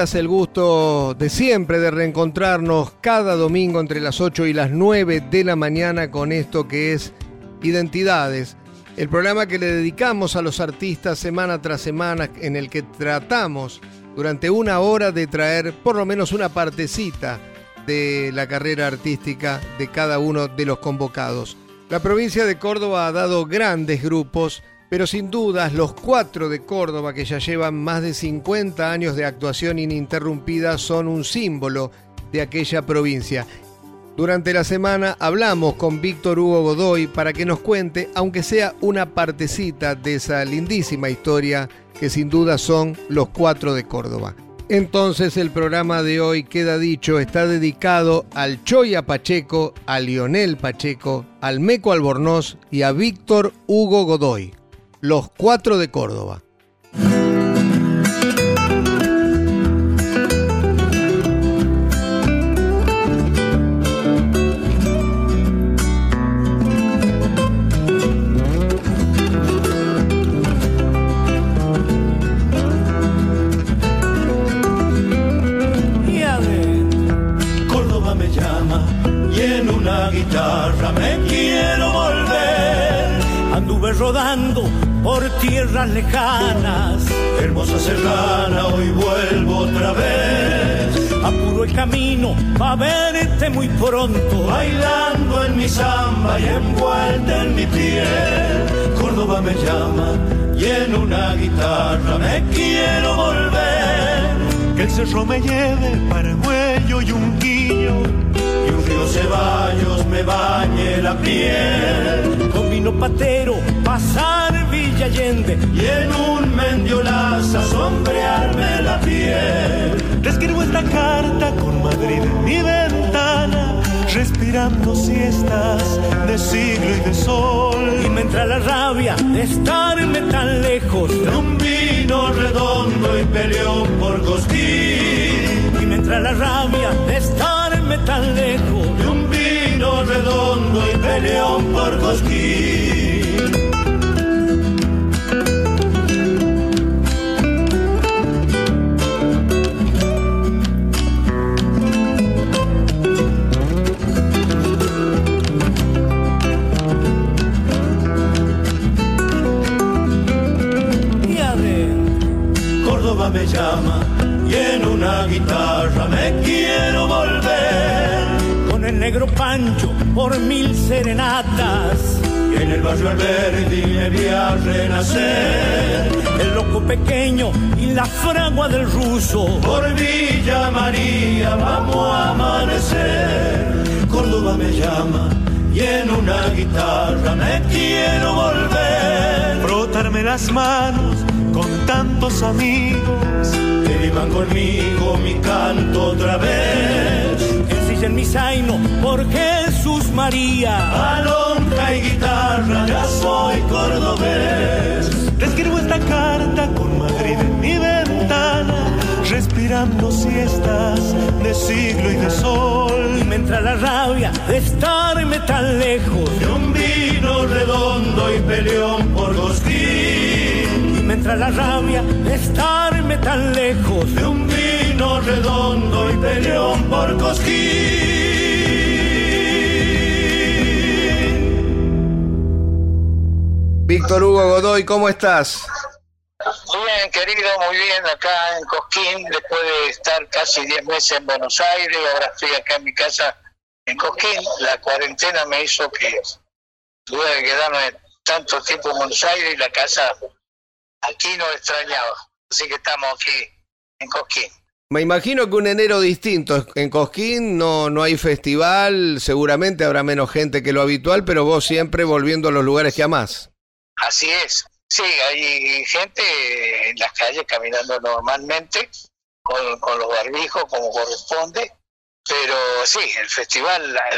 El gusto de siempre de reencontrarnos cada domingo entre las 8 y las 9 de la mañana con esto que es Identidades, el programa que le dedicamos a los artistas semana tras semana en el que tratamos durante una hora de traer por lo menos una partecita de la carrera artística de cada uno de los convocados. La provincia de Córdoba ha dado grandes grupos pero sin dudas los cuatro de Córdoba que ya llevan más de 50 años de actuación ininterrumpida son un símbolo de aquella provincia. Durante la semana hablamos con Víctor Hugo Godoy para que nos cuente, aunque sea una partecita de esa lindísima historia que sin duda son los cuatro de Córdoba. Entonces el programa de hoy, queda dicho, está dedicado al Choya Pacheco, a Lionel Pacheco, al Meco Albornoz y a Víctor Hugo Godoy. Los Cuatro de Córdoba. Me llama y en una guitarra me quiero volver. Anduve rodando por tierras lejanas. Hermosa serrana, hoy vuelvo otra vez. Apuro el camino pa' verte muy pronto. Bailando en mi samba y envuelta en mi piel. Córdoba me llama y en una guitarra me quiero volver. Que el cerro me lleve para Huello y un río Ceballos me bañe la piel. Con vino patero pasar Villa Allende y en un mendiolaza sombrearme la piel. Escribo esta carta con Madrid en mi ventana, respirando siestas de siglo y de sol. Y me entra la rabia de estarme tan lejos de un vino redondo y peleón por cosquín. Y me entra la rabia de estarme tan lejos de un vino redondo y peleón por cosquín. Fragua del ruso. Por Villa María vamos a amanecer. Córdoba me llama y en una guitarra me quiero volver. Frotarme las manos con tantos amigos que vivan conmigo mi canto otra vez. En mi zaino por Jesús María. Alonja y guitarra, ya soy cordobés. Te escribo esta carta con Madrid respirando siestas de siglo y de sol. Y me entra la rabia de estarme tan lejos de un vino redondo y peleón por Gosquín. Y me entra la rabia de estarme tan lejos de un vino redondo y peleón por Cosquín. Víctor Hugo Godoy, ¿cómo estás? Bien, querido, muy bien, acá en Cosquín, estar casi 10 meses en Buenos Aires, ahora estoy acá en mi casa en Cosquín. La cuarentena me hizo que tuve que quedarme tanto tiempo en Buenos Aires y la casa aquí no extrañaba. Así que estamos aquí en Cosquín. Me imagino que un enero distinto. En Cosquín no, no hay festival, seguramente habrá menos gente que lo habitual, pero vos siempre volviendo a los lugares que amás. Así es. Sí, hay gente en las calles caminando normalmente, con, los barbijos como corresponde, pero sí, el festival, la,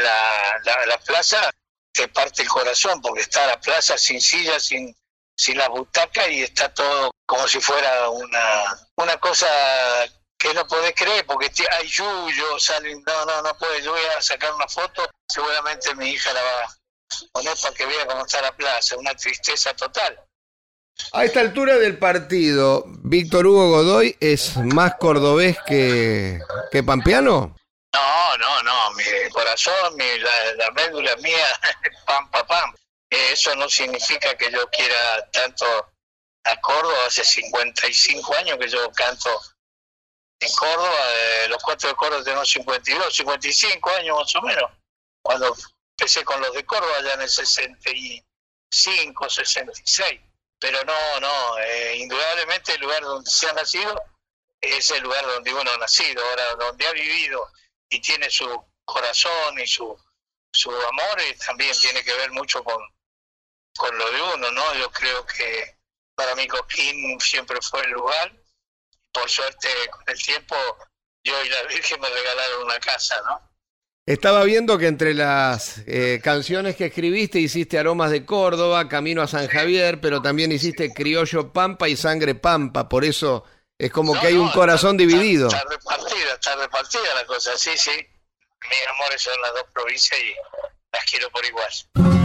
la, la, plaza te parte el corazón, porque está la plaza sin sillas, sin, sin la butaca y está todo como si fuera una, una cosa que no podés creer, porque hay yuyo, salen, no, no, no puede, yo voy a sacar una foto, seguramente mi hija la va a poner para que vea cómo está la plaza, una tristeza total. A esta altura del partido, ¿Víctor Hugo Godoy es más cordobés que, que pampeano? No, no, no, mi corazón, mi, la, la médula mía, pam, pam, pam. Eso no significa que yo quiera tanto a Córdoba, hace 55 años que yo canto en Córdoba, eh, los cuatro de Córdoba tengo 52, 55 años más o menos, cuando empecé con los de Córdoba ya en el 65, 66 pero no, no, eh, indudablemente el lugar donde se ha nacido es el lugar donde uno ha nacido, ahora donde ha vivido y tiene su corazón y su, amor y también tiene que ver mucho con, con lo de uno, ¿no? Yo creo que para mí Coquín siempre fue el lugar, por suerte con el tiempo yo y la Virgen me regalaron una casa, ¿no? Estaba viendo que entre las eh, canciones que escribiste hiciste Aromas de Córdoba, Camino a San Javier, pero también hiciste Criollo Pampa y Sangre Pampa, por eso es como que hay un corazón dividido. Está, repartida, está repartida la cosa, sí, sí. Mis amores son las dos provincias y las quiero por igual.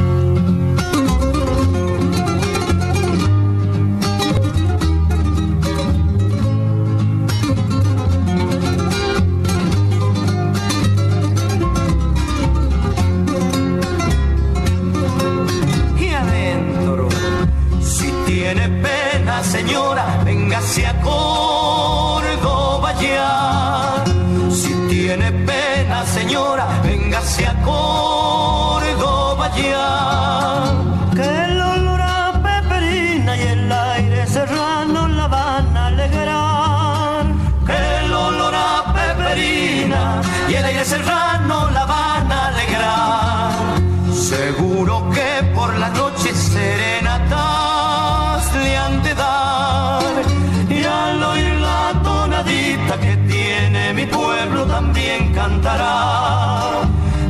Señora, véngase a Córdoba ya. Si tiene pena, señora, véngase a Córdoba ya.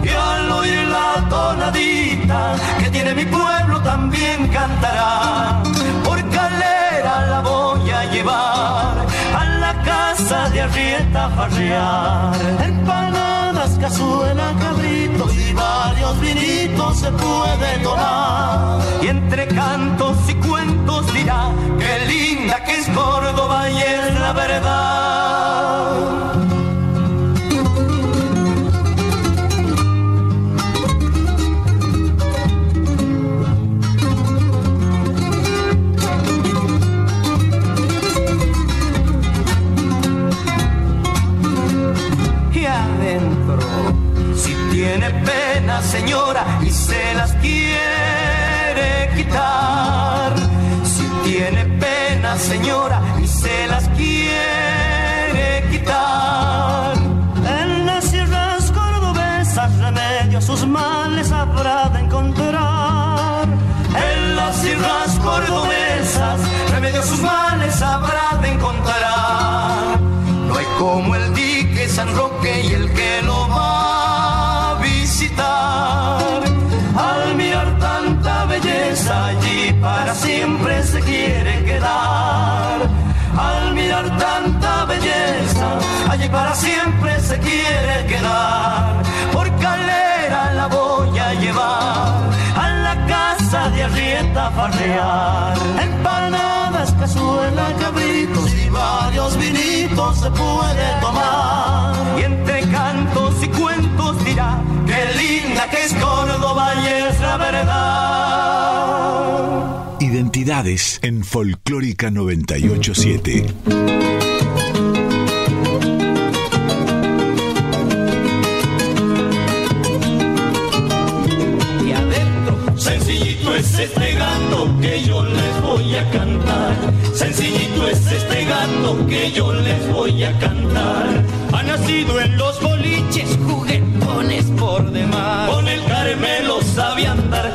Y al oír la tonadita que tiene mi pueblo también cantará. Por calera la voy a llevar a la casa de Arrieta farrear. Empanadas, cazuela, cabritos y varios vinitos se puede tomar. Y entre cantos y cuentos dirá, qué linda que es Córdoba y es la verdad. En Folclórica 987. Y sencillito es este gato que yo les voy a cantar. Sencillito es este gato que yo les voy a cantar. Ha nacido en los boliches, juguetones por demás. Con el Carmelo sabe andar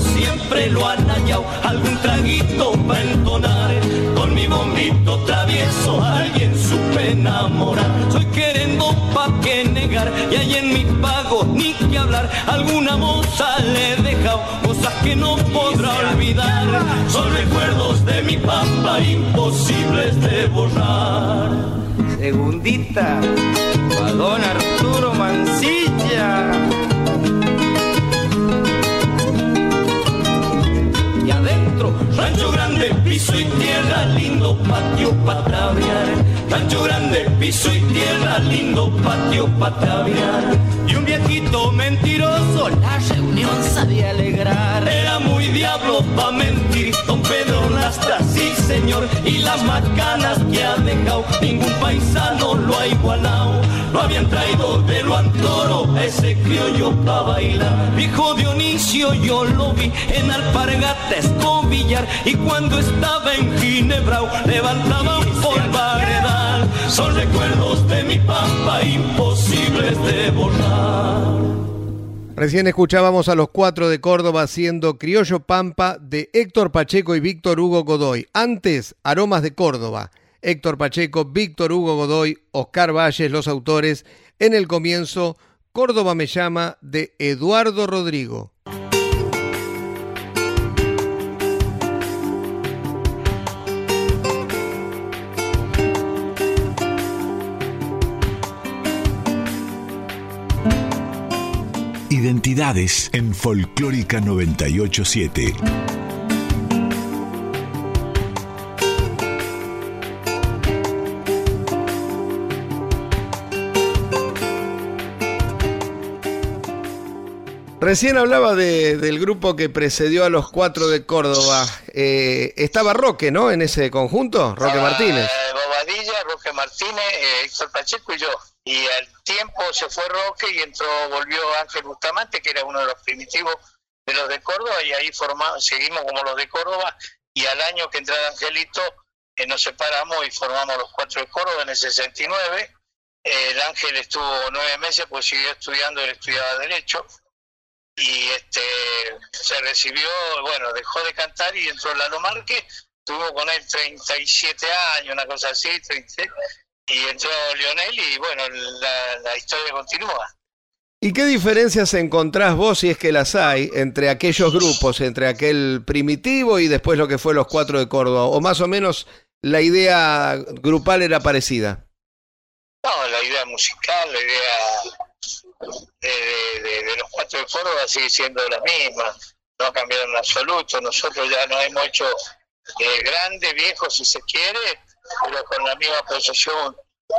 siempre lo anañao, algún traguito para entonar. Con mi bombito travieso alguien supe enamorar. Soy queriendo pa' que negar, y ahí en mi pago ni que hablar. Alguna moza le he dejado cosas que no podrá olvidar. Son recuerdos de mi pampa imposibles de borrar. Segundita, don Arturo Mancilla. Rancho grande, piso y tierra, lindo patio para traviar. Rancho grande, piso y tierra, lindo patio para traviar. Y un viejito mentiroso, la reunión sabía alegrar. Era muy diablo pa' mentir, don Pedro Lastra, sí señor. Y las macanas que ha dejado, ningún paisano lo ha igualado. Lo habían traído de lo antoro, ese criollo pa' bailar. Viejo Dionisio, yo lo vi en Alpargata Escobillar. Y cuando estaba en Ginebrao, levantaba un polvaredal. Son recuerdos de mi pampa imposibles de borrar. Recién escuchábamos a los cuatro de Córdoba haciendo Criollo Pampa de Héctor Pacheco y Víctor Hugo Godoy. Antes, Aromas de Córdoba. Héctor Pacheco, Víctor Hugo Godoy, Oscar Valles, los autores. En el comienzo, Córdoba me llama de Eduardo Rodrigo. Identidades en Folclórica 987. Recién hablaba de- del grupo que precedió a los cuatro de Córdoba. Eh, estaba Roque, ¿no? En ese conjunto, Roque Martínez. eh, Bobadilla, Roque Martínez, eh, Héctor Pacheco y yo. Y al tiempo se fue Roque y entró, volvió Ángel Bustamante, que era uno de los primitivos de los de Córdoba, y ahí formamos, seguimos como los de Córdoba. Y al año que entró Angelito, eh, nos separamos y formamos los cuatro de Córdoba en el 69. Eh, el Ángel estuvo nueve meses, pues siguió estudiando, él estudiaba Derecho. Y este se recibió, bueno, dejó de cantar y entró Lalo Márquez, tuvo con él 37 años, una cosa así, 30, y entró Lionel y bueno, la, la historia continúa. ¿Y qué diferencias encontrás vos, si es que las hay, entre aquellos grupos, entre aquel primitivo y después lo que fue los cuatro de Córdoba? ¿O más o menos la idea grupal era parecida? No, la idea musical, la idea de, de- de- de los cuatro de Córdoba sigue siendo la misma, no ha cambiado en absoluto. Nosotros ya nos hemos hecho eh, grandes, viejos si se quiere, pero con la misma posesión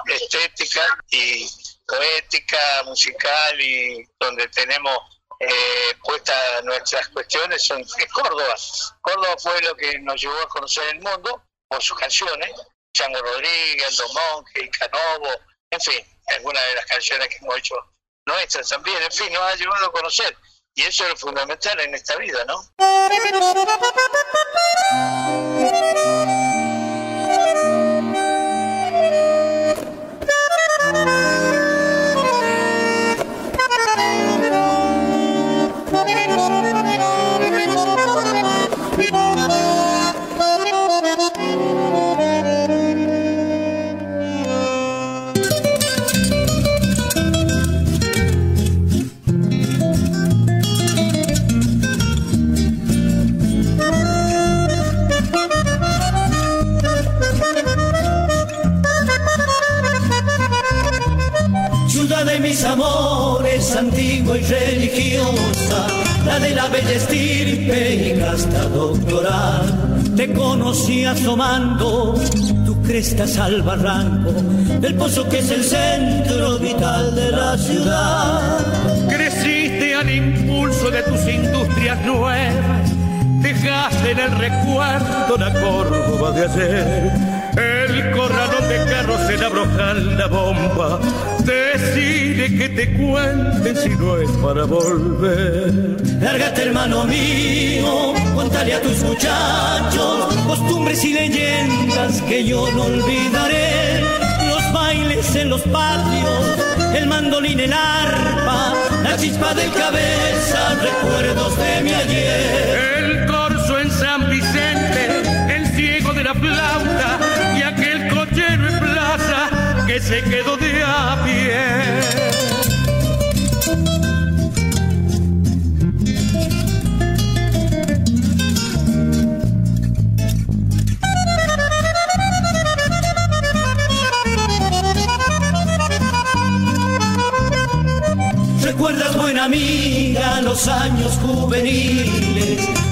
estética y poética, musical y donde tenemos eh, puestas nuestras cuestiones son es Córdoba. Córdoba fue lo que nos llevó a conocer el mundo por sus canciones, Chango Rodríguez, Aldo Monge, Canovo, en fin, algunas de las canciones que hemos hecho nuestras también, en fin, nos ha llevado a conocer. Y eso es lo fundamental en esta vida, ¿no? Mis amores, antigua y religiosa, la de la bella estirpe y casta doctoral. Te conocí asomando tu crestas al barranco del pozo que es el centro vital de la ciudad. Creciste al impulso de tus industrias nuevas. Dejaste en el recuerdo la Córdoba de ayer. El corralón de carros en Abrojal, la bomba. Decide que te cuenten si no es para volver. Lárgate, hermano mío, contale a tus muchachos costumbres y leyendas que yo no olvidaré. Los bailes en los patios, el mandolín, el arpa, la chispa del cabeza, recuerdos de mi ayer.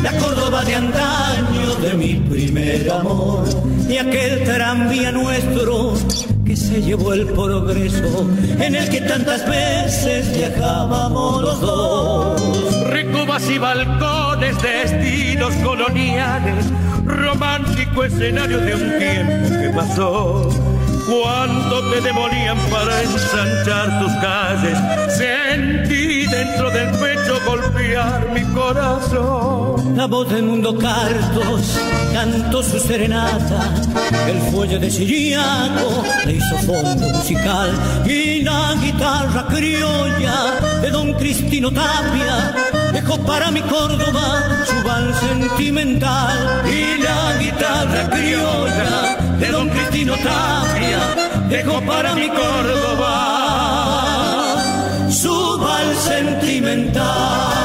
La Córdoba de antaño de mi primer amor, y aquel tranvía nuestro que se llevó el progreso, en el que tantas veces viajábamos los dos. Recobas y balcones de estilos coloniales, romántico escenario de un tiempo que pasó cuando te demolían para ensanchar tus calles, sentí dentro del pecho golpear mi corazón. La voz del mundo cartos cantó su serenata, el fuelle de Siriaco le hizo fondo musical. Y la guitarra criolla de don Cristino Tapia dejó para mi Córdoba su vals sentimental. Y la guitarra criolla de don Cristino Tapia dejó para mi Córdoba su vals sentimental.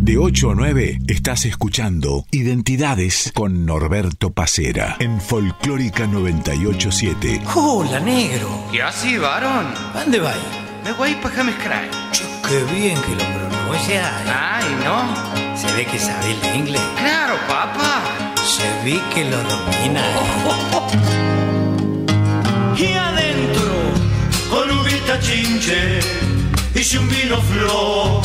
De 8 a 9 estás escuchando Identidades con Norberto Pacera en Folclórica 987. Hola, negro. ¿Qué así, varón? ¿Dónde va? Me voy para Jamescray. Che, qué bien que lo pronuncia. Ay, ¿no? Se ve que sabe el inglés. Claro, papá. Se ve que lo domina. Y adentro, con uvita chinche, hice un vino flor,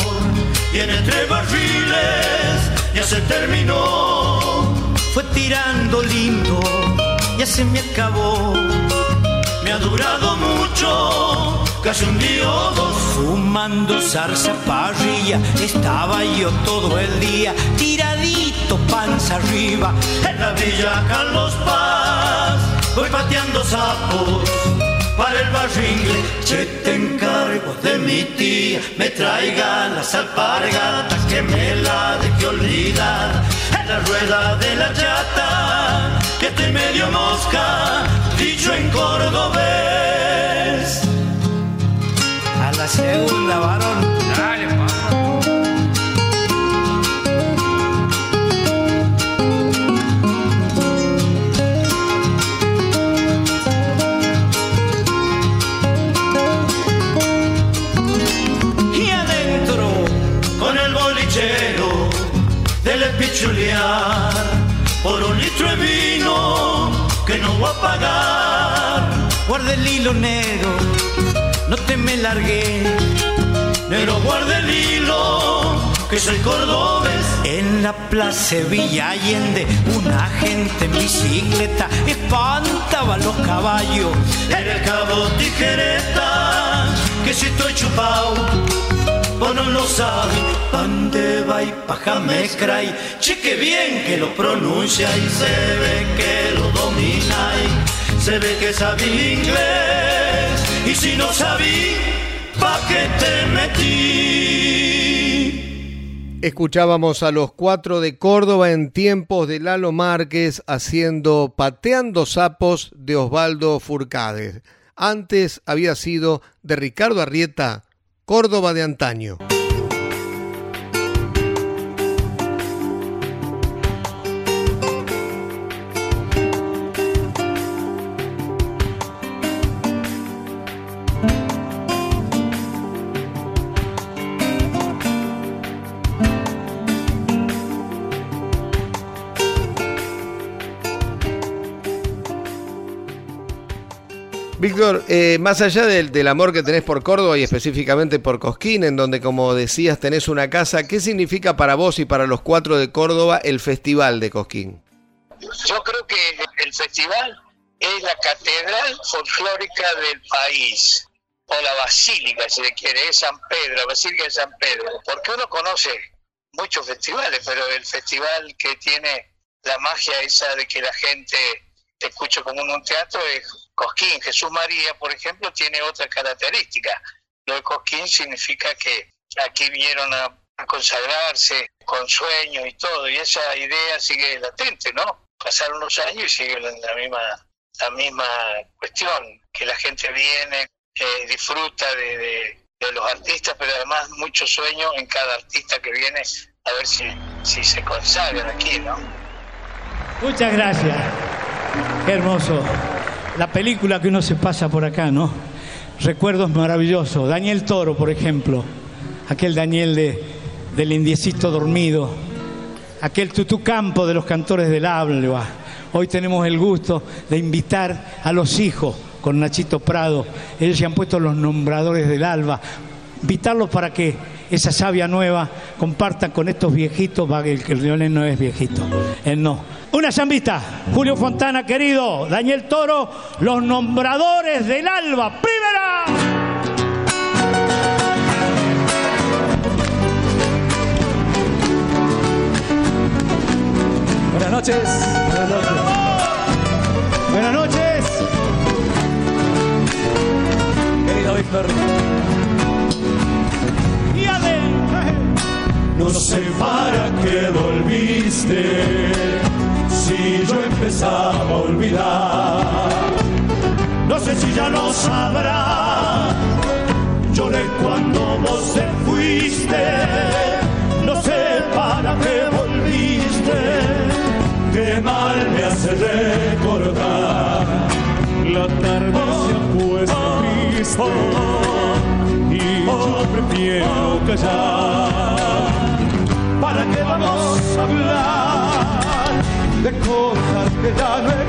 y en entre barriles ya se terminó. fue tirando lindo, ya se me acabó. Ha durado mucho, casi un día o dos. Fumando zarza parrilla, estaba yo todo el día, tiradito panza arriba. En la villa Carlos Paz, voy pateando sapos para el barringle. Che, te encargo de mi tía, me traiga las alpargatas que me la deje olvidar. En la rueda de la chata, que estoy medio mosca, dicho en cordobés. A la segunda, varón. Dale, papá. y adentro con el bolichero del espichulear por un litro de vino no voy a pagar. Guarda el hilo negro, no te me largué. Pero guarde el hilo que soy cordobés. En la plaza Villa Allende, una gente en bicicleta espantaba los caballos. En el cabo tijereta que si estoy chupao. No lo sabes, ¿dónde va y paja me cray? Cheque bien que lo pronuncia y se ve que lo domina y se ve que sabe inglés. Y si no sabí, ¿pa' qué te metí? Escuchábamos a los cuatro de Córdoba en tiempos de Lalo Márquez haciendo Pateando Sapos de Osvaldo Furcades. Antes había sido de Ricardo Arrieta, Córdoba de antaño. Víctor, eh, más allá del, amor que tenés por Córdoba y específicamente por Cosquín, en donde como decías tenés una casa, ¿qué significa para vos y para los cuatro de Córdoba el Festival de Cosquín? Yo creo que el festival es la catedral folclórica del país, o la basílica, si se quiere, es San Pedro, la basílica de San Pedro, porque uno conoce muchos festivales, pero el festival que tiene la magia esa de que la gente te escucha como en un teatro es Cosquín. Jesús María, por ejemplo, tiene otra característica. Lo de Cosquín significa que aquí vinieron a, consagrarse con sueños y todo, y esa idea sigue latente, ¿no? Pasaron unos años y sigue la, misma la misma cuestión, que la gente viene, eh, disfruta de los artistas, pero además mucho sueño en cada artista que viene a ver si, si se consagran aquí, ¿no? Muchas gracias. Qué hermoso. La película que uno se pasa por acá, ¿no? Recuerdos maravillosos. Daniel Toro, por ejemplo. Aquel Daniel de, del indiecito dormido. Aquel Tutú Campo de los cantores del Alba. Hoy tenemos el gusto de invitar a los hijos con Nachito Prado. Ellos se han puesto los nombradores del Alba. Invitarlos para que esa savia nueva compartan con estos viejitos, que el Leonel no es viejito, él no. Una zambita, Julio Fontana, querido, Daniel Toro, los nombradores del Alba, primera. Buenas noches. Buenas noches. Buenas noches. Querido Víctor. No sé para qué volviste si yo empezaba a olvidar. No sé si ya lo sabrás. Lloré cuando vos te fuiste. No sé para qué volviste. Qué mal me hace recordar. La tarde se ha puesto triste y yo prefiero callar. ¿Para qué vamos a hablar de cosas que ya no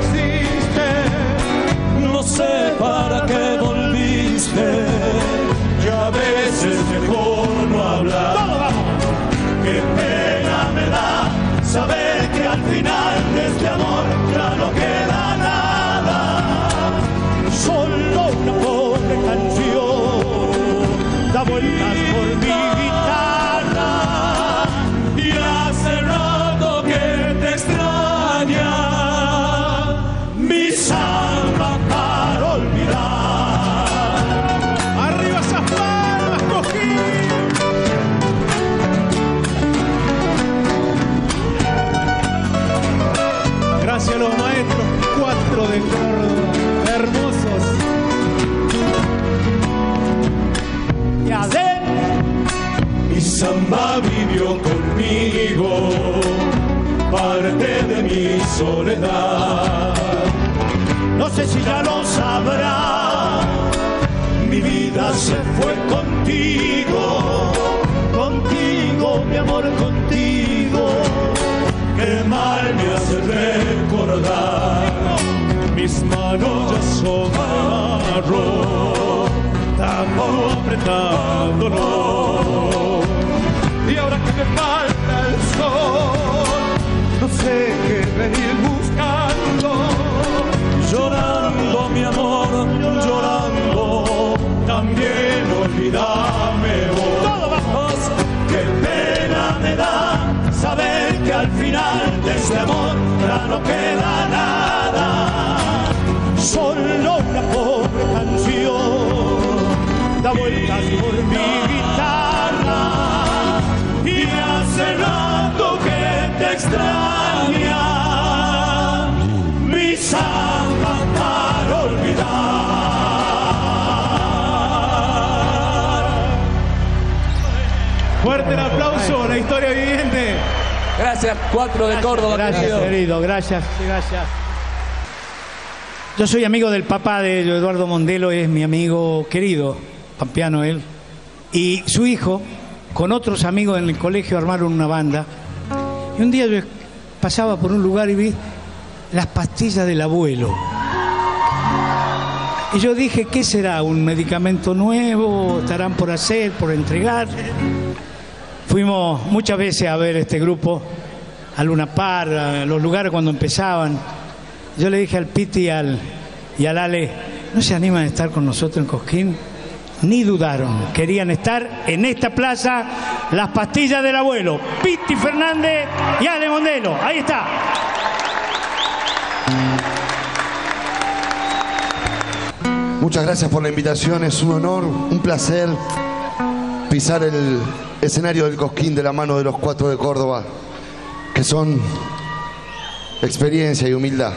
soledad. No sé si ya lo sabrá, mi vida se fue contigo, contigo, mi amor, contigo. Qué mal me hace recordar, mis manos ya son barro, tanto apretándolo. Y ahora que me falta el sol, sé qué venir buscando. Llorando, mi amor, llorando, también olvídame vos. Qué pena me da saber que al final de este amor ya no queda nada. Solo una pobre canción da vueltas por mi guitarra y hace rato que extraña mi samba para olvidar. Fuerte el aplauso la historia viviente. Gracias, cuatro de Córdoba. Gracias, querido. querido, gracias, gracias. Yo soy amigo del papá de Eduardo Mondelo, es mi amigo querido, pampeano él, y su hijo, con otros amigos en el colegio, armaron una banda. Y un día yo pasaba por un lugar y vi las pastillas del abuelo. Y yo dije, ¿qué será? ¿Un medicamento nuevo? ¿Estarán por hacer, por entregar? Fuimos muchas veces a ver este grupo, a Luna Par, a los lugares cuando empezaban. Yo le dije al Piti y al, y al Ale, ¿no se animan a estar con nosotros en Cosquín? Ni dudaron, querían estar en esta plaza, las pastillas del abuelo, Piti Fernández y Ale Mondelo. Ahí está. Muchas gracias por la invitación, es un honor, un placer pisar el escenario del Cosquín de la mano de los cuatro de Córdoba, que son experiencia y humildad.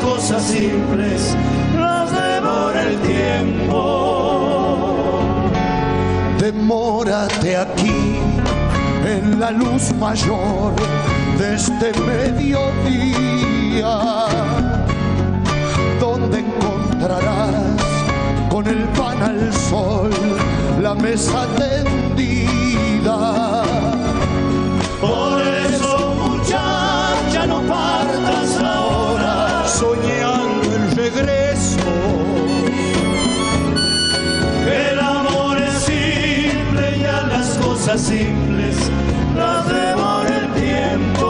Cosas simples las devora el tiempo. Demórate aquí en la luz mayor de este mediodía, donde encontrarás con el pan al sol la mesa tendida. Simples las devora el tiempo.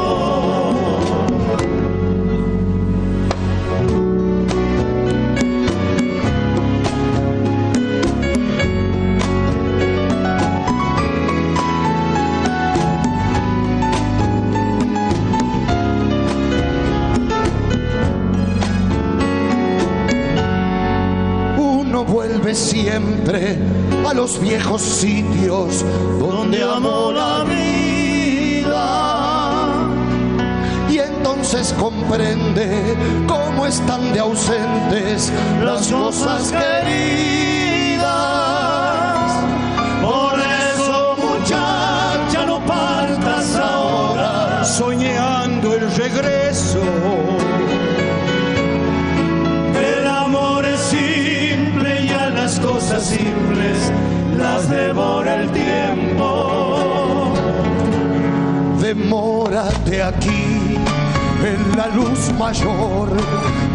Uno vuelve siempre a los viejos sitios donde amó la vida. Y entonces comprende cómo están de ausentes las cosas queridas. Las devora el tiempo. Demórate aquí en la luz mayor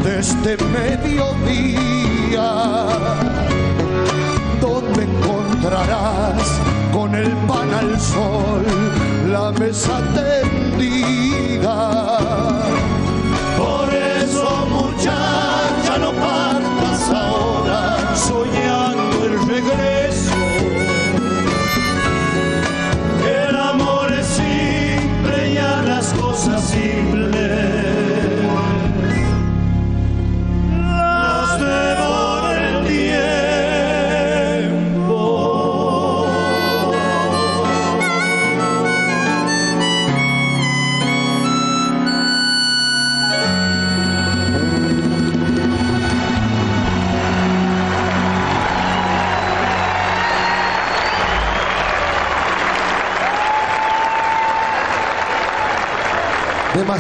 de este mediodía, donde encontrarás con el pan al sol la mesa tendida. Por eso, muchacha,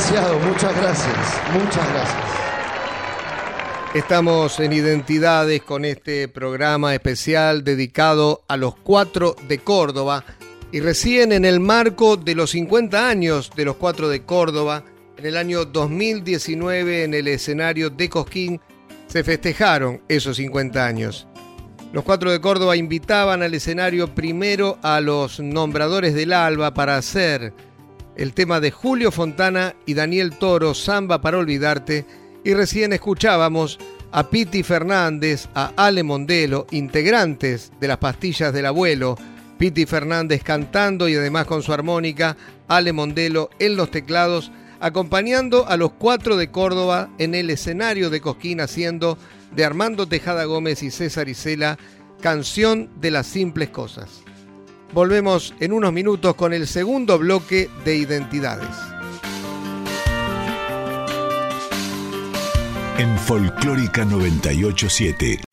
Muchas gracias, muchas gracias. Estamos en Identidades con este programa especial dedicado a los cuatro de Córdoba y recién en el marco de los 50 años de los cuatro de Córdoba, en el año 2019 en el escenario de Cosquín, se festejaron esos 50 años. Los cuatro de Córdoba invitaban al escenario primero a los nombradores del Alba para hacer el tema de Julio Fontana y Daniel Toro, Samba para Olvidarte, y recién escuchábamos a Piti Fernández, a Ale Mondelo, integrantes de las pastillas del abuelo, Piti Fernández cantando y además con su armónica, Ale Mondelo en los teclados, acompañando a los cuatro de Córdoba en el escenario de Cosquín haciendo de Armando Tejada Gómez y César Isela, Canción de las Simples Cosas. Volvemos en unos minutos con el segundo bloque de Identidades. En Folclórica 987.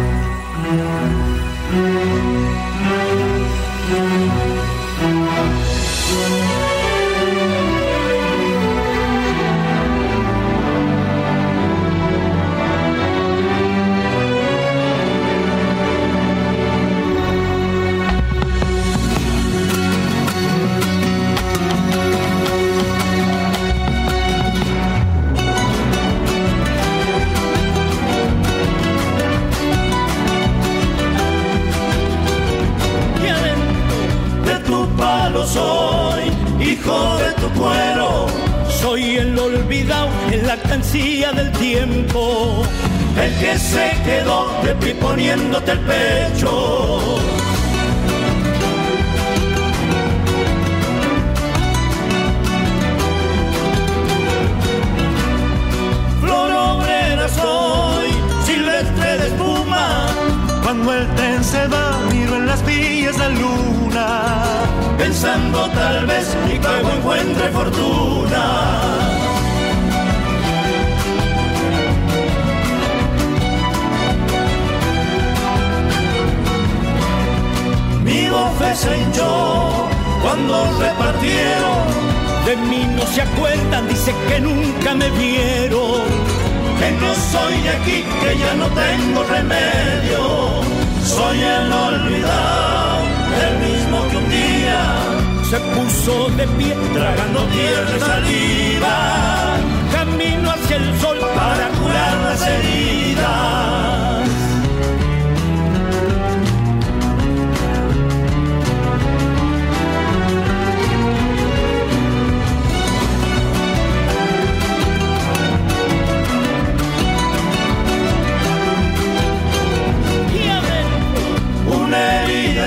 Cuando el tren se va, miro en las vías la luna. pensando tal vez mi pago encuentre fortuna. Mi bofe se hinchó cuando repartieron. De mí no se acuerdan, dice que nunca me vieron. Que no soy de aquí, que ya no tengo remedio. Soy el olvidado, el mismo que un día se puso de pie, tragando tierra y saliva. Camino hacia el sol para curar las heridas.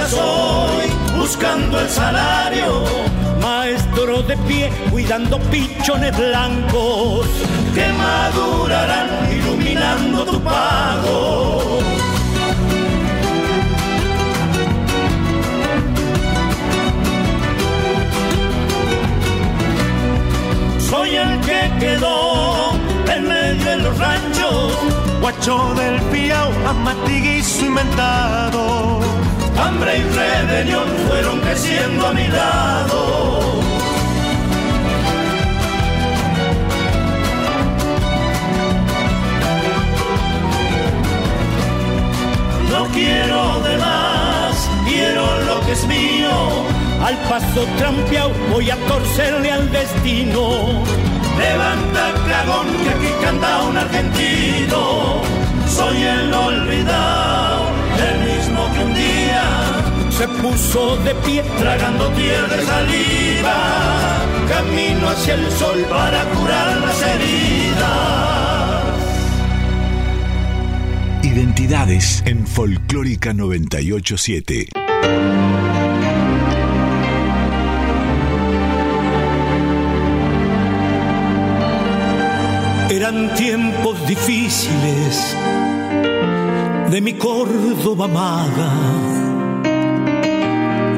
Soy buscando el salario maestro de pie cuidando pichones blancos que madurarán iluminando tu pago soy el que quedó en medio de los ranchos Guacho del Piau, amatiguizo inventado. Hambre y rebelión fueron creciendo a mi lado. No quiero de más, quiero lo que es mío. Al paso trampeado voy a torcerle al destino. Levanta cagón que aquí canta un argentino. Soy el olvidado, se puso de pie tragando tierra y saliva. Camino hacia el sol para curar las heridas. Identidades en Folclórica 987. Eran tiempos difíciles de mi Córdoba amada.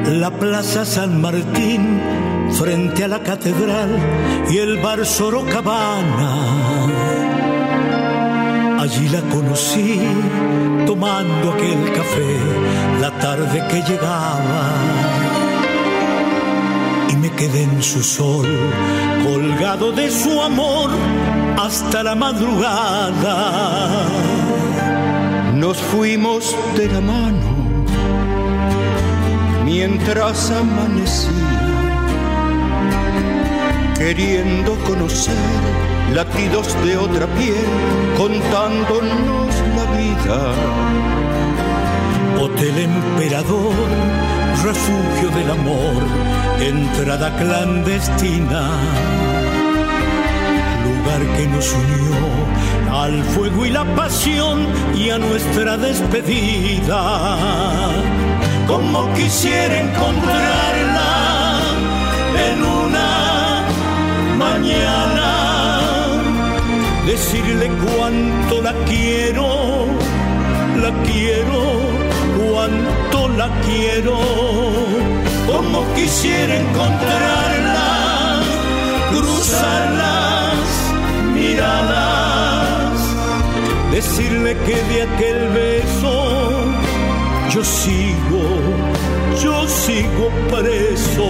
La Plaza San Martín frente a la catedral y el bar Sorocabana. Allí la conocí tomando aquel café la tarde que llegaba y me quedé en su sol, colgado de su amor hasta la madrugada. Nos fuimos de la mano mientras amanecía, queriendo conocer latidos de otra piel, contándonos la vida. Hotel Emperador, refugio del amor, entrada clandestina, lugar que nos unió al fuego y la pasión y a nuestra despedida como quisiera encontrarla en una mañana, decirle cuánto la quiero, la quiero, cuánto la quiero, como quisiera encontrarla, cruzar las decirle que de aquel beso yo sigo, yo sigo preso.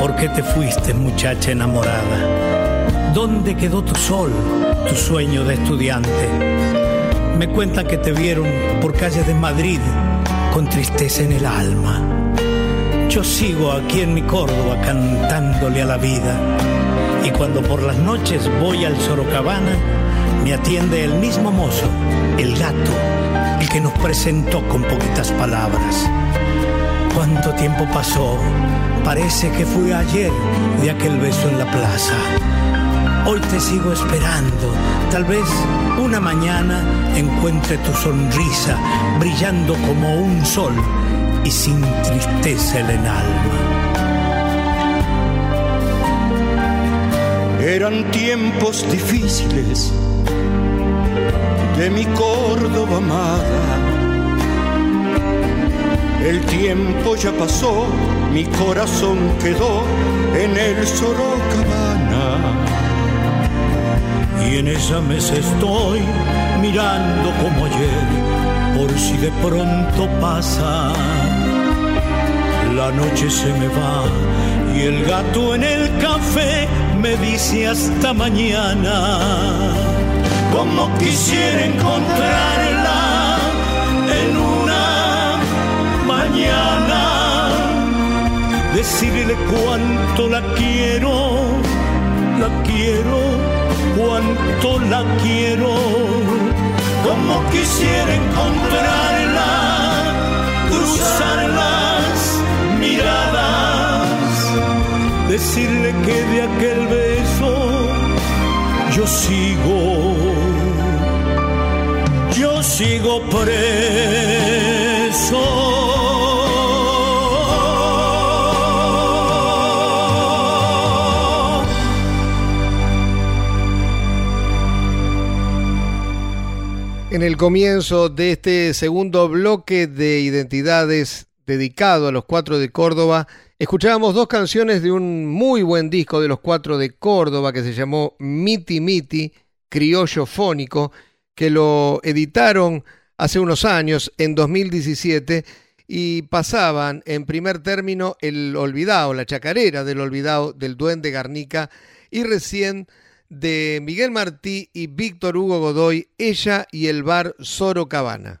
¿Por qué te fuiste, muchacha enamorada? ¿Dónde quedó tu sol, tu sueño de estudiante? Me cuentan que te vieron por calles de Madrid con tristeza en el alma. Yo sigo aquí en mi Córdoba cantándole a la vida. Y cuando por las noches voy al Sorocabana, me atiende el mismo mozo, el gato, el que nos presentó con poquitas palabras. ¿Cuánto tiempo pasó? Parece que fue ayer de aquel beso en la plaza. Hoy te sigo esperando. Tal vez una mañana encuentre tu sonrisa brillando como un sol y sin tristeza en el alma. Eran tiempos difíciles de mi Córdoba amada. El tiempo ya pasó, mi corazón quedó en el Sorocabana. Y en esa mesa estoy mirando como ayer, por si de pronto pasa. La noche se me va y el gato en el café me dice hasta mañana como quisiera encontrarla en una mañana, decirle cuánto la quiero, la quiero, cuánto la quiero, como quisiera encontrarla, cruzar las miradas, decirle que de aquel beso yo sigo, sigo preso. En el comienzo de este segundo bloque de identidades dedicado a los cuatro de Córdoba, escuchábamos dos canciones de un muy buen disco de los cuatro de Córdoba que se llamó Miti Miti, criollo fónico, que lo editaron hace unos años, en 2017, y pasaban en primer término el olvidado, la chacarera del olvidado del Duende Garnica, y recién de Miguel Martí y Víctor Hugo Godoy, Ella y el bar Sorocabana.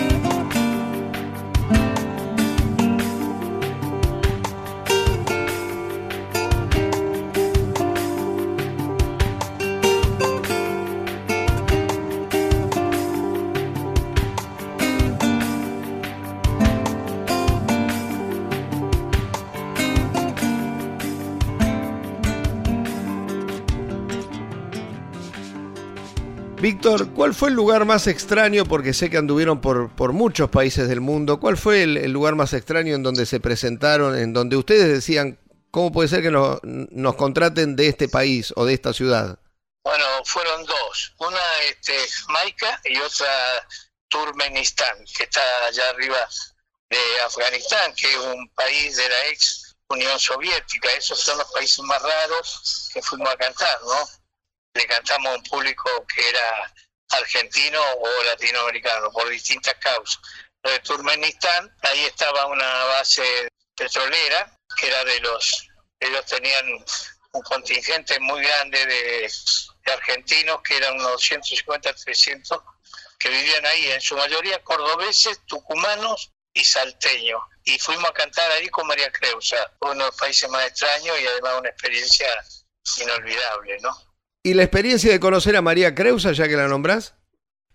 ¿Cuál fue el lugar más extraño? Porque sé que anduvieron por, muchos países del mundo. ¿Cuál fue el, lugar más extraño en donde se presentaron, en donde ustedes decían, ¿cómo puede ser que nos, nos contraten de este país o de esta ciudad? Bueno, fueron dos. Una este, Jamaica y otra Turkmenistán, que está allá arriba de Afganistán, que es un país de la ex Unión Soviética. Esos son los países más raros que fuimos a cantar, ¿no? Le cantamos a un público que era argentino o latinoamericano, por distintas causas. Lo de Turkmenistán, ahí estaba una base petrolera, que era de los, ellos tenían un contingente muy grande de, argentinos, que eran unos 150, 300, que vivían ahí, en su mayoría cordobeses, tucumanos y salteños. Y fuimos a cantar ahí con María Creusa, uno de los países más extraños y además una experiencia inolvidable, ¿no? ¿Y la experiencia de conocer a María Creusa, ya que la nombrás?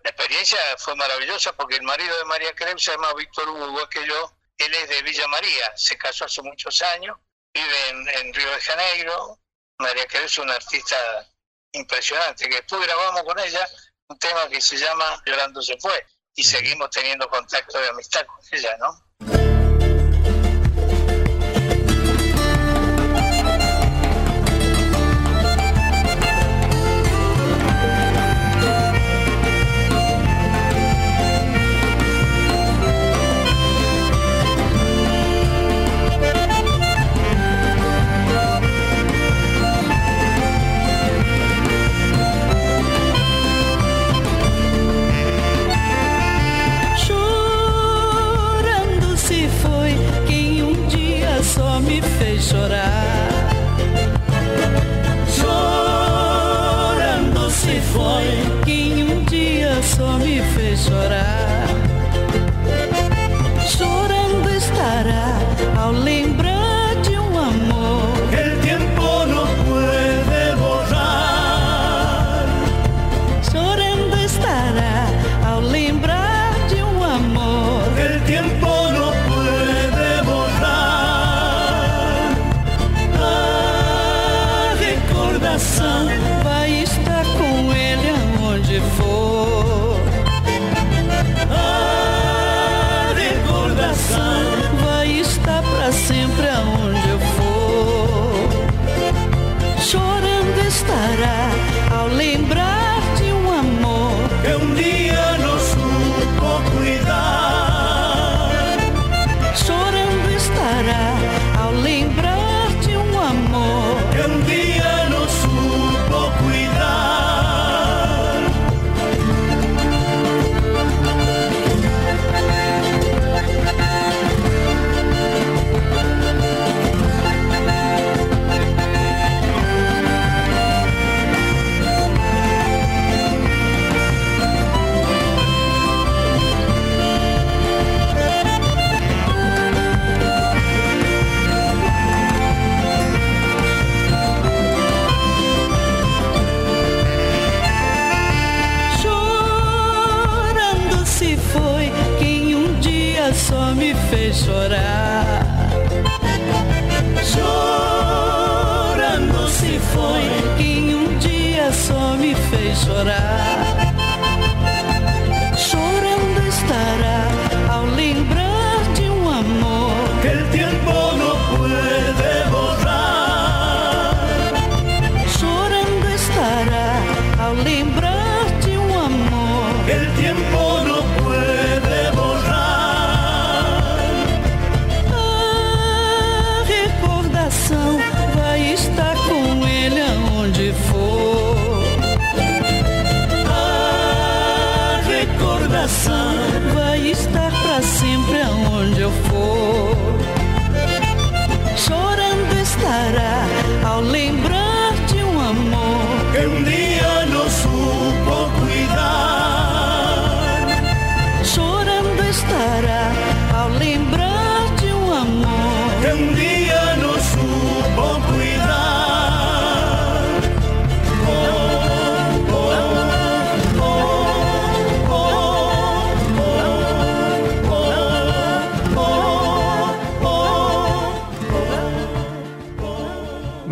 La experiencia fue maravillosa porque el marido de María Creusa, además Víctor Hugo, igual que yo, él es de Villa María, se casó hace muchos años, vive en, en Río de Janeiro. María Creusa es una artista impresionante, que después grabamos con ella un tema que se llama Llorando se fue y seguimos teniendo contacto de amistad con ella, ¿no?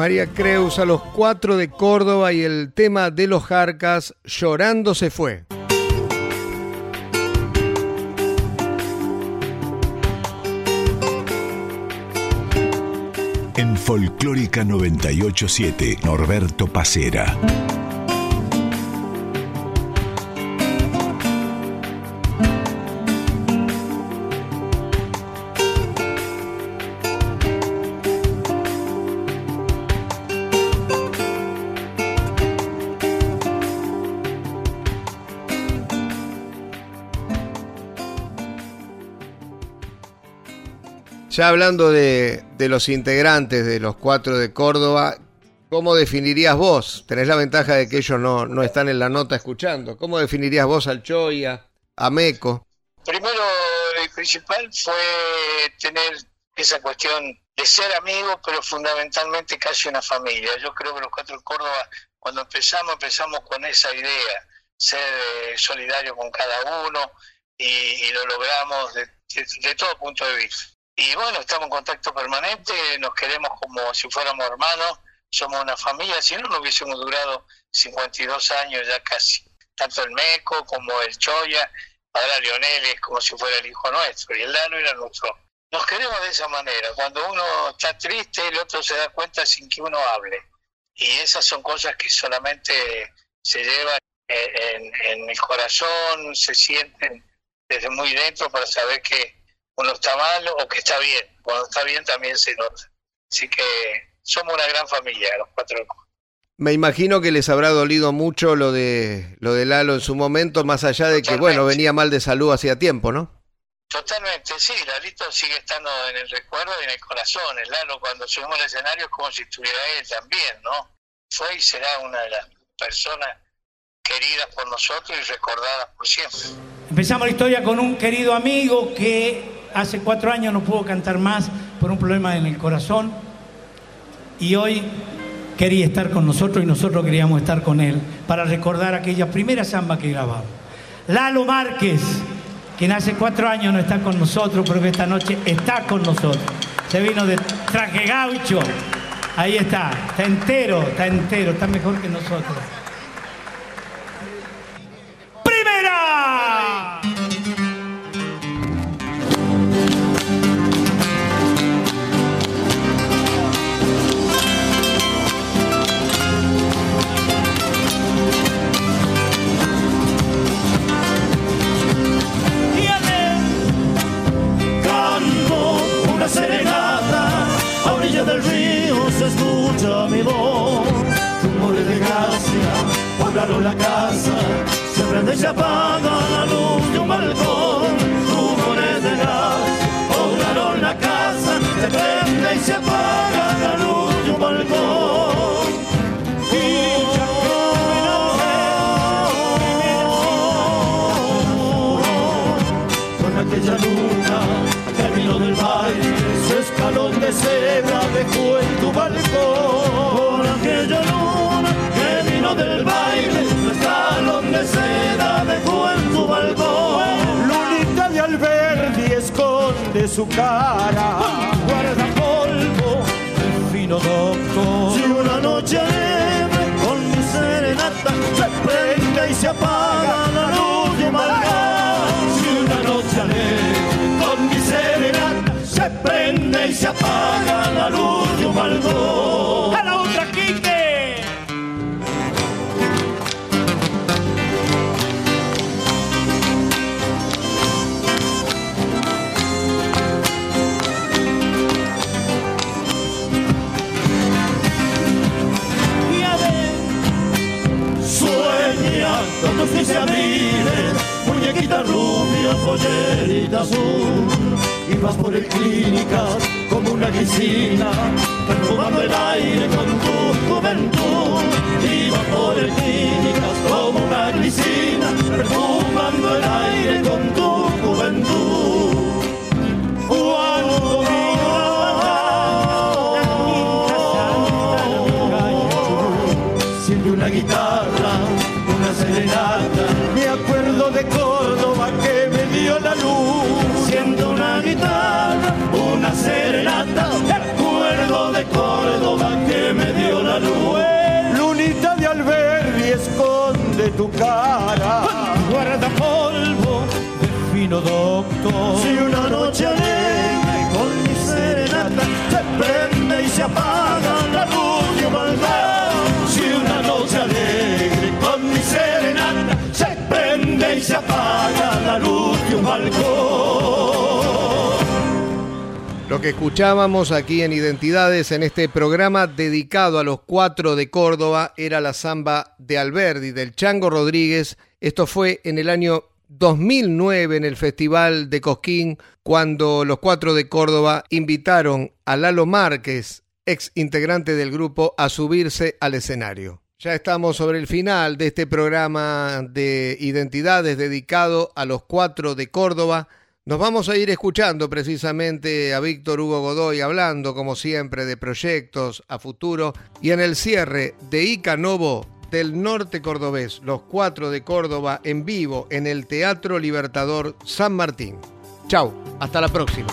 María Creus a los cuatro de Córdoba y el tema de los Jarcas, Llorando se fue. En Folclórica 987, Norberto Pacera. Ya hablando de, de los integrantes de los cuatro de Córdoba, ¿cómo definirías vos? Tenés la ventaja de que ellos no, no están en la nota escuchando. ¿Cómo definirías vos al Choya, a Meco? Primero y principal fue tener esa cuestión de ser amigos, pero fundamentalmente casi una familia. Yo creo que los cuatro de Córdoba, cuando empezamos, empezamos con esa idea, ser eh, solidario con cada uno y, lo logramos de todo punto de vista. Y bueno, estamos en contacto permanente, nos queremos como si fuéramos hermanos, somos una familia, si no, no hubiésemos durado 52 años ya casi. Tanto el Meco como el Choya, ahora Lionel es como si fuera el hijo nuestro, y el Lano era nuestro. Nos queremos de esa manera, cuando uno está triste, el otro se da cuenta sin que uno hable. Y esas son cosas que solamente se llevan en, en el corazón, se sienten desde muy dentro para saber que uno está mal o que está bien. Cuando está bien también se nota. Así que somos una gran familia, los cuatro. Me imagino que les habrá dolido mucho lo de lo de Lalo en su momento, más allá de que, bueno, venía mal de salud hacía tiempo, ¿no? Totalmente, sí, Lalito sigue estando en el recuerdo y en el corazón. El Lalo cuando subimos al escenario es como si estuviera él también, ¿no? Fue y será una de las personas queridas por nosotros y recordadas por siempre. Empezamos la historia con un querido amigo que hace cuatro años no pudo cantar más por un problema en el corazón y hoy quería estar con nosotros y nosotros queríamos estar con él para recordar aquella primera samba que grabamos. Lalo Márquez, quien hace cuatro años no está con nosotros, pero que esta noche está con nosotros. Se vino de traje gaucho. Ahí está, está entero, está entero, está mejor que nosotros. ¡Primera! La casa, se prende y se apaga la luz de un balcón. Rumores de gracia, poblaron la casa, se prende y se apaga la luz de un balcón. Y con aquella luna vino del baile, su escalón de seda dejó en tu balcón. Esconde su cara. Guarda polvo, el fino doctor. Si una noche con mi serenata se prende y se apaga la luz de balcón. Si una noche alegre con mi serenata se prende y se apaga la luz de un balcón. Tus quince abriles Muñequita rubia, pollerita azul. Y vas por el clínicas como una grisina Perfumando el aire con tu juventud. Y vas por el clínicas como una grisina Perfumando el aire con tu juventud Lo que escuchábamos aquí en Identidades en este programa dedicado a los cuatro de Córdoba era la samba de Alberdi, del Chango Rodríguez. Esto fue en el año 2009 en el Festival de Cosquín, cuando los cuatro de Córdoba invitaron a Lalo Márquez, ex integrante del grupo, a subirse al escenario. Ya estamos sobre el final de este programa de identidades dedicado a los cuatro de Córdoba. Nos vamos a ir escuchando precisamente a Víctor Hugo Godoy hablando, como siempre, de proyectos a futuro y en el cierre de Ica Novo del norte cordobés, los cuatro de Córdoba en vivo en el Teatro Libertador San Martín. Chau, hasta la próxima.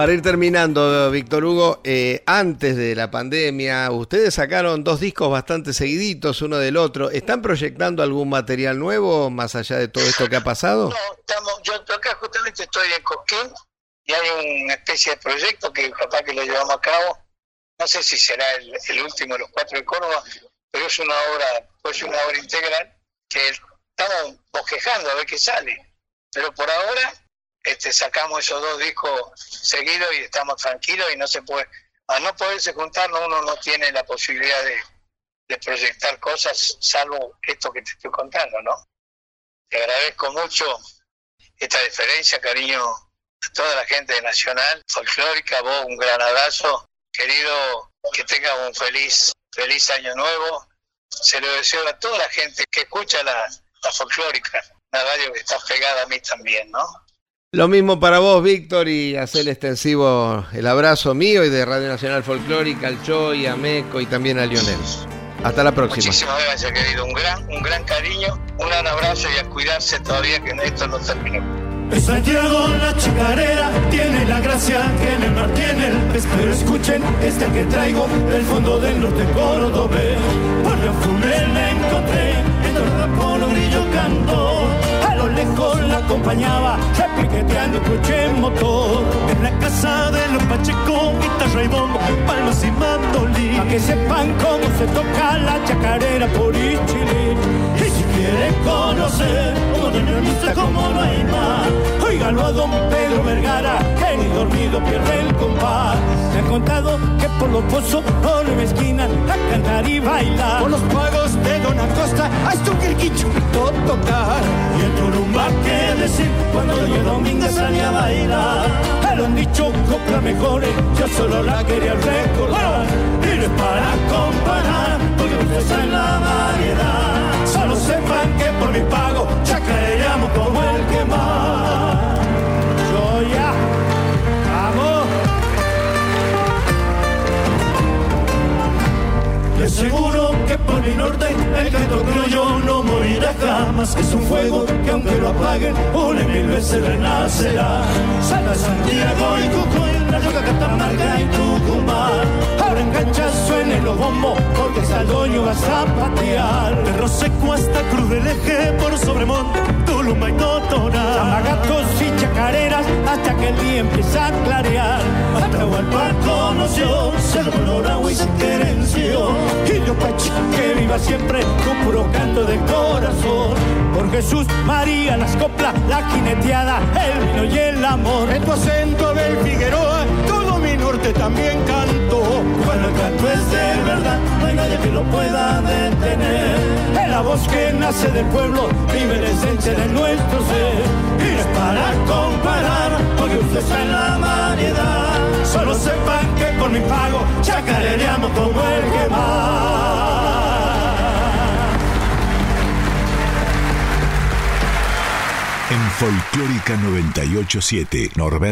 Para ir terminando, Víctor Hugo, eh, antes de la pandemia, ustedes sacaron dos discos bastante seguiditos uno del otro. ¿Están proyectando algún material nuevo más allá de todo esto que ha pasado? No, estamos, yo acá justamente estoy en Cosquín y hay una especie de proyecto que capaz que lo llevamos a cabo. No sé si será el, último de los cuatro de Córdoba, pero es una obra, pues una obra integral que estamos bosquejando a ver qué sale. Pero por ahora este, sacamos esos dos discos seguidos y estamos tranquilos y no se puede, al no poderse juntarnos uno no tiene la posibilidad de, de proyectar cosas salvo esto que te estoy contando, ¿no? Te agradezco mucho esta diferencia, cariño, a toda la gente de Nacional, folclórica, vos un gran abrazo, querido, que tengas un feliz, feliz año nuevo, se lo deseo a toda la gente que escucha la, la folclórica, la radio que está pegada a mí también, ¿no? Lo mismo para vos, Víctor, y hacer extensivo el abrazo mío y de Radio Nacional Folclórica al Choy, a Meco y también a Lionel. Hasta la próxima. Muchísimas gracias, querido. Un gran, un gran cariño, un gran abrazo y a cuidarse todavía que esto no terminó. En Santiago la chacarera tiene la gracia que en el mar tiene el pez. Pero escuchen este que traigo del fondo del norte cordobés. Por la me encontré, en el por brillo cantó. A lo lejos la acompañaba, Pacheco, guitarra y bombo, palmas y mandolín. Pa' que sepan cómo se toca la chacarera por Ichilín. Y si quieren conocer un doñonista como no hay más, óigalo a don Pedro Vergara, que ni dormido pierde el compás. Me han contado que por los pozos no le esquinan a cantar y bailar. Por pagos de Don Acosta, a esto que el quicho tocar. Y el turumba que decir cuando yo domingo salí a bailar. Me lo han dicho copla mejores, yo solo la quería recordar. Y no es para comparar, porque usted en la variedad. Solo sepan que por mi pago ya caeríamos como el que más. Yo ya, vamos. Le aseguro que por mi norte el canto criollo no morirá jamás. Es un fuego que aunque lo apaguen, una mil veces renacerá. Salta Santiago y Cucuy, la Roca, Catamarca y Tucumán. Ahora enganchazo en el bombo porque Saldoño va a zapatear. De Roseco hasta Cruz del Eje, por Sobremonte, Tulumba y Totora. Chamagatos y chacareras hasta que el día empieza a clarear. Atahualpa conoció, Cerro Colorado y se querenció. Y yo Pachi, que viva siempre con puro canto de corazón. Por Jesús, María, las coplas, la jineteada, el vino y el amor. En tu acento del Figueroa, todo mi norte también canto. Cuando el canto es de verdad, no hay nadie que lo pueda detener. Es la voz que nace del pueblo, vive la esencia de nuestro ser. Y es para comparar, porque usted está en la variedad. Solo sepan que por mi pago chacareamos como el que más. En Folclórica 987, Norberto.